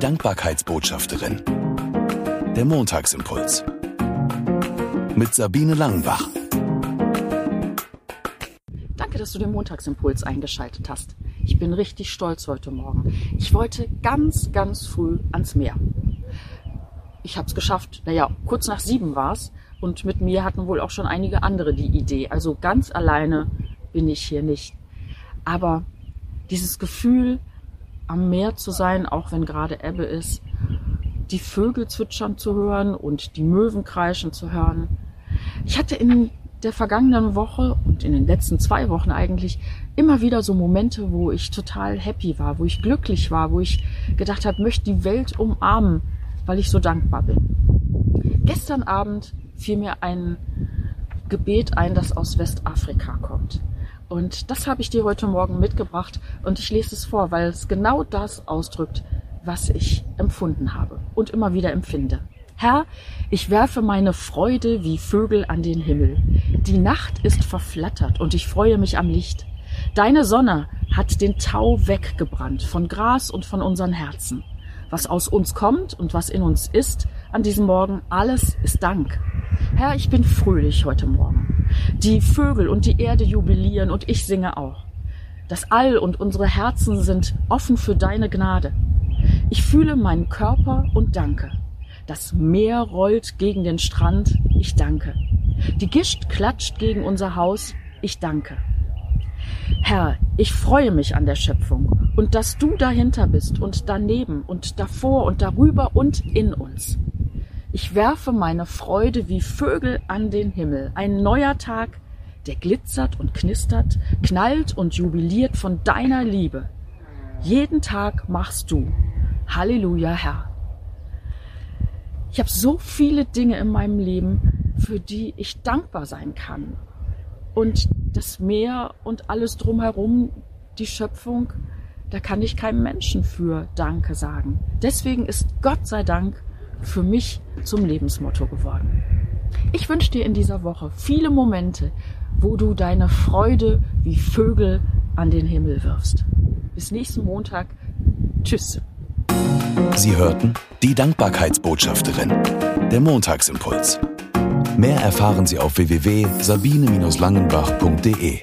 Dankbarkeitsbotschafterin. Der Montagsimpuls. Mit Sabine Langenbach. Danke, dass du den Montagsimpuls eingeschaltet hast. Ich bin richtig stolz heute Morgen. Ich wollte ganz, ganz früh ans Meer. Ich habe es geschafft. Naja, kurz nach sieben war es. Und mit mir hatten wohl auch schon einige andere die Idee. Also ganz alleine bin ich hier nicht. Aber dieses Gefühl, am Meer zu sein, auch wenn gerade Ebbe ist, die Vögel zwitschern zu hören und die Möwen kreischen zu hören. Ich hatte in der vergangenen Woche und in den letzten zwei Wochen eigentlich immer wieder so Momente, wo ich total happy war, wo ich glücklich war, wo ich gedacht habe, möchte die Welt umarmen, weil ich so dankbar bin. Gestern Abend fiel mir ein Gebet ein, das aus Westafrika kommt. Und das habe ich dir heute Morgen mitgebracht und ich lese es vor, weil es genau das ausdrückt, was ich empfunden habe und immer wieder empfinde. Herr, ich werfe meine Freude wie Vögel an den Himmel. Die Nacht ist verflattert und ich freue mich am Licht. Deine Sonne hat den Tau weggebrannt von Gras und von unseren Herzen. Was aus uns kommt und was in uns ist an diesem Morgen, alles ist Dank. Herr, ich bin fröhlich heute Morgen. Die Vögel und die Erde jubilieren und ich singe auch. Das All und unsere Herzen sind offen für deine Gnade. Ich fühle meinen Körper und danke. Das Meer rollt gegen den Strand, ich danke. Die Gischt klatscht gegen unser Haus, ich danke. Herr, ich freue mich an der Schöpfung und dass du dahinter bist und daneben und davor und darüber und in uns. Ich werfe meine Freude wie Vögel an den Himmel. Ein neuer Tag, der glitzert und knistert, knallt und jubiliert von deiner Liebe. Jeden Tag machst du. Halleluja, Herr. Ich habe so viele Dinge in meinem Leben, für die ich dankbar sein kann. Und das Meer und alles drumherum, die Schöpfung, da kann ich keinem Menschen für Danke sagen. Deswegen ist Gott sei Dank für mich zum Lebensmotto geworden. Ich wünsche dir in dieser Woche viele Momente, wo du deine Freude wie Vögel an den Himmel wirfst. Bis nächsten Montag. Tschüss. Sie hörten die Dankbarkeitsbotschafterin, der Montagsimpuls. Mehr erfahren Sie auf www.sabine-langenbach.de.